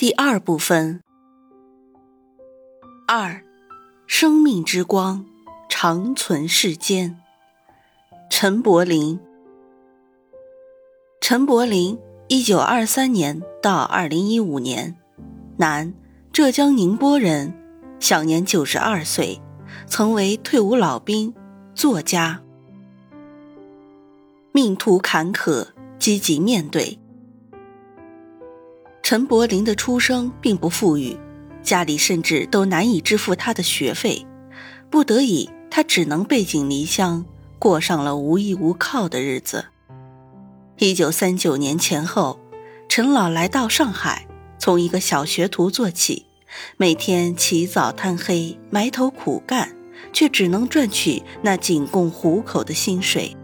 第二部分，二，生命之光长存世间。陈柏霖，陈柏霖，一九二三年到二零一五年，男，浙江宁波人，享年九十二岁，曾为退伍老兵、作家。命途坎坷，积极面对。陈柏霖的出生并不富裕，家里甚至都难以支付他的学费，不得已，他只能背井离乡，过上了无依无靠的日子。一九三九年前后，陈老来到上海，从一个小学徒做起，每天起早贪黑，埋头苦干，却只能赚取那仅供糊口的薪水。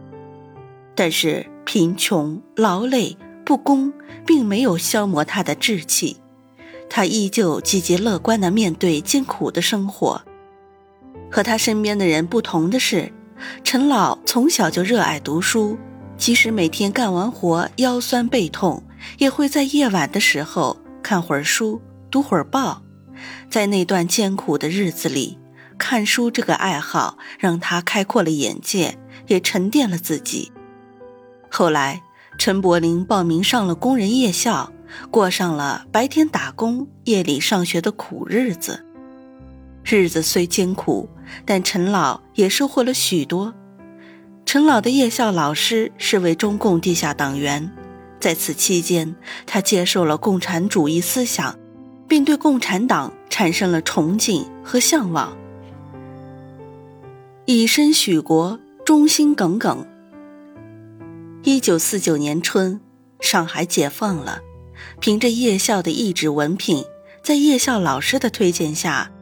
但是贫穷、劳累。不公并没有消磨他的志气，他依旧积极乐观地面对艰苦的生活。和他身边的人不同的是，陈老从小就热爱读书，即使每天干完活腰酸背痛，也会在夜晚的时候看会儿书，读会儿报。在那段艰苦的日子里，看书这个爱好让他开阔了眼界，也沉淀了自己。后来。陈柏霖报名上了工人夜校，过上了白天打工、夜里上学的苦日子。日子虽艰苦，但陈老也收获了许多。陈老的夜校老师是位中共地下党员，在此期间，他接受了共产主义思想，并对共产党产生了崇敬和向往，以身许国，忠心耿耿。一九四九年春，上海解放了。凭着夜校的一纸文凭，在夜校老师的推荐下，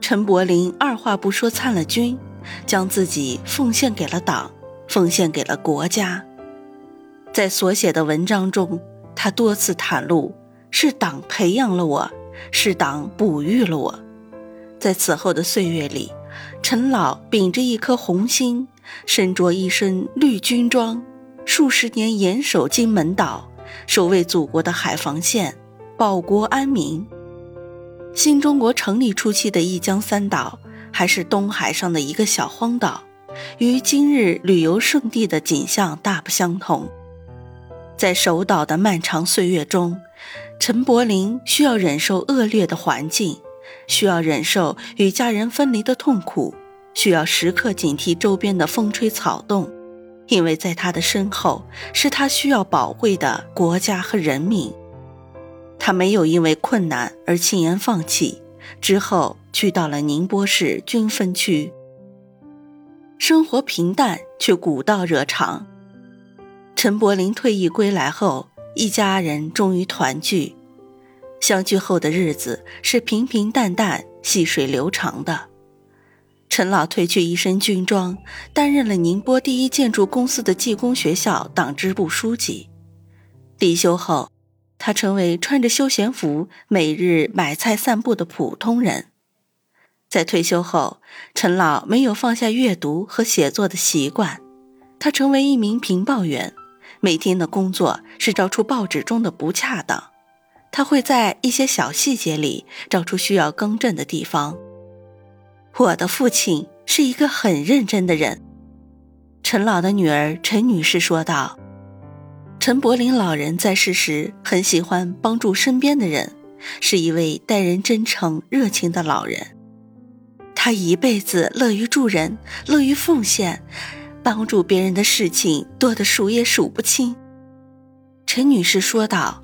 陈柏霖二话不说参了军，将自己奉献给了党，奉献给了国家。在所写的文章中，他多次袒露：是党培养了我，是党哺育了我。在此后的岁月里，陈老秉着一颗红心，身着一身绿军装。数十年严守金门岛，守卫祖国的海防线，保国安民。新中国成立初期的一江三岛，还是东海上的一个小荒岛，与今日旅游胜地的景象大不相同。在守岛的漫长岁月中，陈柏霖需要忍受恶劣的环境，需要忍受与家人分离的痛苦，需要时刻警惕周边的风吹草动。因为在他的身后是他需要保卫的国家和人民，他没有因为困难而轻言放弃。之后去到了宁波市军分区，生活平淡却古道热肠。陈柏霖退役归来后，一家人终于团聚，相聚后的日子是平平淡淡、细水流长的。陈老褪去一身军装，担任了宁波第一建筑公司的技工学校党支部书记。离休后，他成为穿着休闲服每日买菜散步的普通人。在退休后，陈老没有放下阅读和写作的习惯，他成为一名评报员，每天的工作是找出报纸中的不恰当。他会在一些小细节里找出需要更正的地方。我的父亲是一个很认真的人，陈老的女儿陈女士说道。陈柏霖老人在世时很喜欢帮助身边的人，是一位待人真诚、热情的老人。他一辈子乐于助人，乐于奉献，帮助别人的事情多得数也数不清。陈女士说道。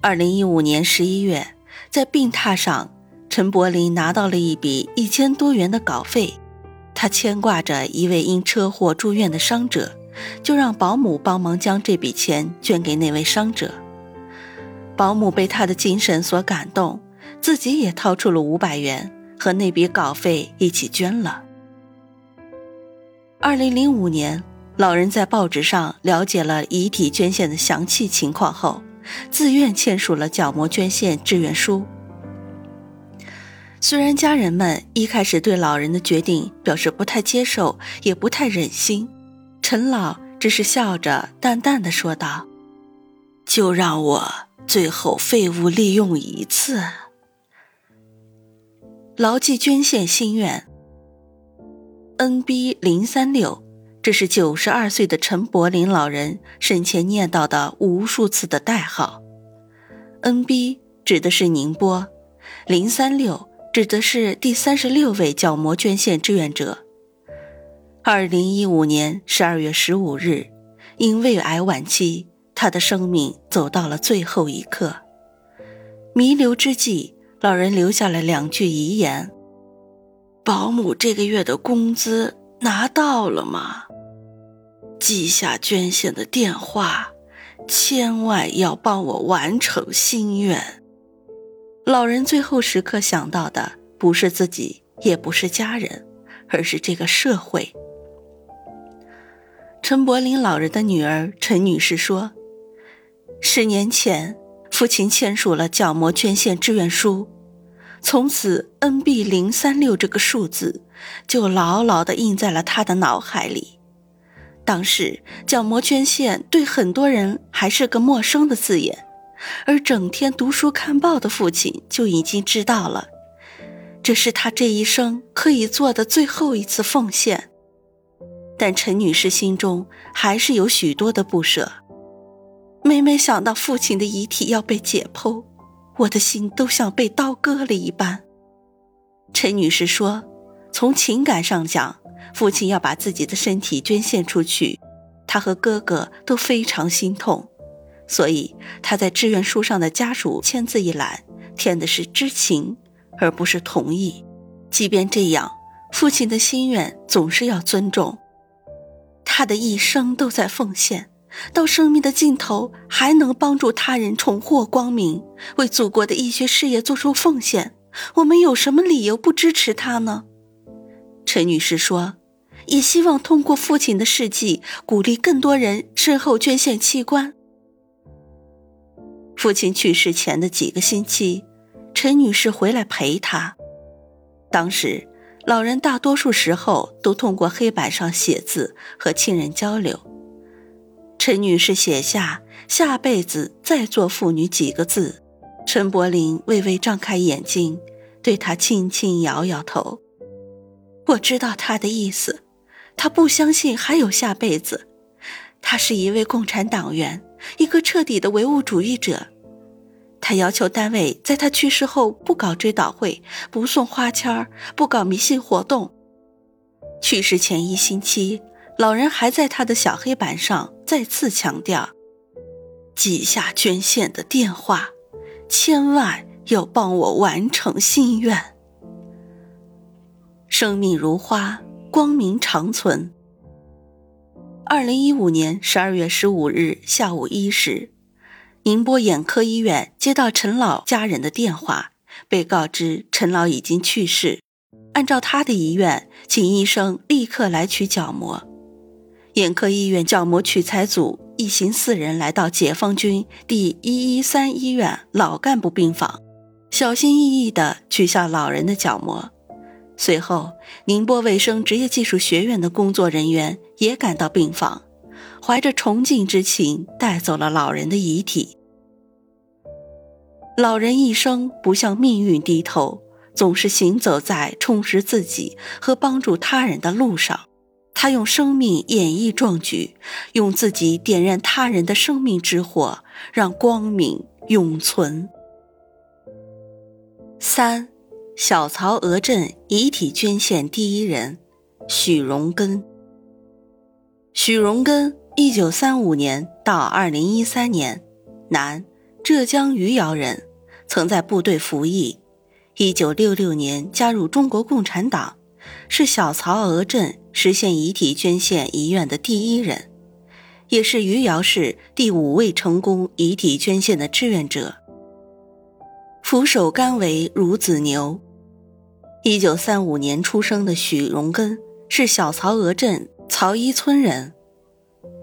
二零一五年十一月，在病榻上。陈柏霖拿到了一笔一千多元的稿费，他牵挂着一位因车祸住院的伤者，就让保姆帮忙将这笔钱捐给那位伤者。保姆被他的精神所感动，自己也掏出了五百元，和那笔稿费一起捐了。二零零五年，老人在报纸上了解了遗体捐献的详细情况后，自愿签署了角膜捐献志愿书。虽然家人们一开始对老人的决定表示不太接受，也不太忍心，陈老只是笑着淡淡的说道：“就让我最后废物利用一次，牢记捐献心愿。”NB 零三六，这是九十二岁的陈柏林老人生前念叨的无数次的代号。NB 指的是宁波，零三六。指的是第三十六位角膜捐献志愿者。二零一五年十二月十五日，因胃癌晚期，他的生命走到了最后一刻。弥留之际，老人留下了两句遗言：“保姆这个月的工资拿到了吗？记下捐献的电话，千万要帮我完成心愿。”老人最后时刻想到的不是自己，也不是家人，而是这个社会。陈柏林老人的女儿陈女士说：“十年前，父亲签署了角膜捐献志愿书，从此 NB 零三六这个数字就牢牢地印在了他的脑海里。当时，角膜捐献对很多人还是个陌生的字眼。”而整天读书看报的父亲就已经知道了，这是他这一生可以做的最后一次奉献。但陈女士心中还是有许多的不舍。每每想到父亲的遗体要被解剖，我的心都像被刀割了一般。陈女士说：“从情感上讲，父亲要把自己的身体捐献出去，她和哥哥都非常心痛。”所以他在志愿书上的家属签字一栏填的是知情，而不是同意。即便这样，父亲的心愿总是要尊重。他的一生都在奉献，到生命的尽头还能帮助他人重获光明，为祖国的医学事业做出奉献。我们有什么理由不支持他呢？陈女士说：“也希望通过父亲的事迹，鼓励更多人身后捐献器官。”父亲去世前的几个星期，陈女士回来陪他。当时，老人大多数时候都通过黑板上写字和亲人交流。陈女士写下“下辈子再做妇女”几个字，陈柏霖微微张开眼睛，对他轻轻摇摇头。我知道他的意思，他不相信还有下辈子。他是一位共产党员，一个彻底的唯物主义者。他要求单位在他去世后不搞追悼会，不送花签不搞迷信活动。去世前一星期，老人还在他的小黑板上再次强调：记下捐献的电话，千万要帮我完成心愿。生命如花，光明长存。二零一五年十二月十五日下午一时。宁波眼科医院接到陈老家人的电话，被告知陈老已经去世。按照他的遗愿，请医生立刻来取角膜。眼科医院角膜取材组一行四人来到解放军第一一三医院老干部病房，小心翼翼地取下老人的角膜。随后，宁波卫生职业技术学院的工作人员也赶到病房。怀着崇敬之情，带走了老人的遗体。老人一生不向命运低头，总是行走在充实自己和帮助他人的路上。他用生命演绎壮举，用自己点燃他人的生命之火，让光明永存。三，小曹娥镇遗体捐献第一人，许荣根。许荣根。一九三五年到二零一三年，男，浙江余姚人，曾在部队服役。一九六六年加入中国共产党，是小曹娥镇实现遗体捐献遗愿的第一人，也是余姚市第五位成功遗体捐献的志愿者。俯首甘为孺子牛。一九三五年出生的许荣根是小曹娥镇曹一村人。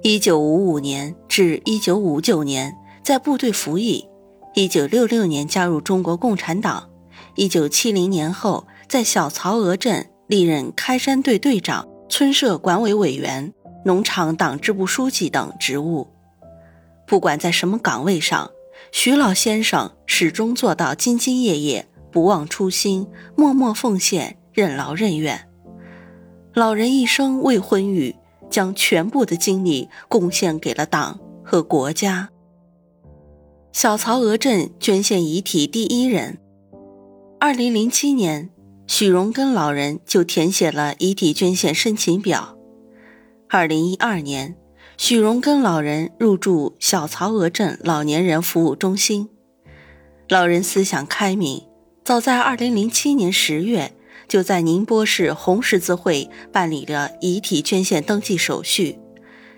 一九五五年至一九五九年在部队服役，一九六六年加入中国共产党。一九七零年后在小曹娥镇历任开山队队长、村社管委委员、农场党支部书记等职务。不管在什么岗位上，徐老先生始终做到兢兢业业、不忘初心、默默奉献、任劳任怨。老人一生未婚育，将全部的精力贡献给了党和国家。小曹娥镇捐献遗体第一人。二零零七年，许荣根老人就填写了遗体捐献申请表。二零一二年。许荣根老人入住小曹娥镇老年人服务中心。老人思想开明，早在2007年10月，就在宁波市红十字会办理了遗体捐献登记手续，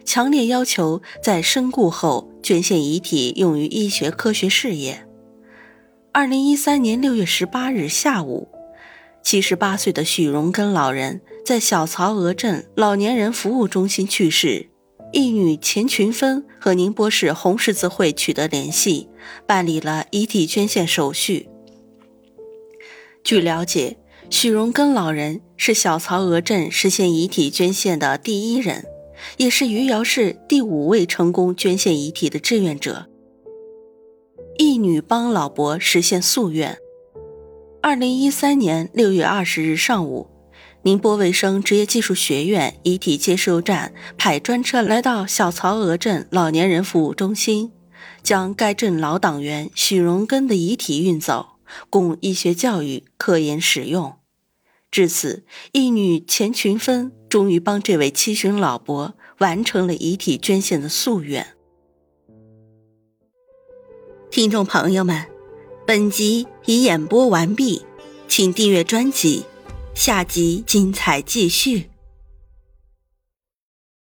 强烈要求在身故后捐献遗体用于医学科学事业。2013年6月18日下午，78岁的许荣根老人在小曹娥镇老年人服务中心去世。义女钱群芬和宁波市红十字会取得联系，办理了遗体捐献手续。据了解，许荣根老人是小曹娥镇实现遗体捐献的第一人，也是余姚市第五位成功捐献遗体的志愿者。义女帮老伯实现夙愿。二零一三年六月二十日上午。宁波卫生职业技术学院遗体接收站派专车来到小曹娥镇老年人服务中心，将该镇老党员许荣根的遗体运走，供医学教育科研使用。至此，义女钱群芬终于帮这位七旬老伯完成了遗体捐献的夙愿。听众朋友们，本集已演播完毕，请订阅专辑。下集精彩继续。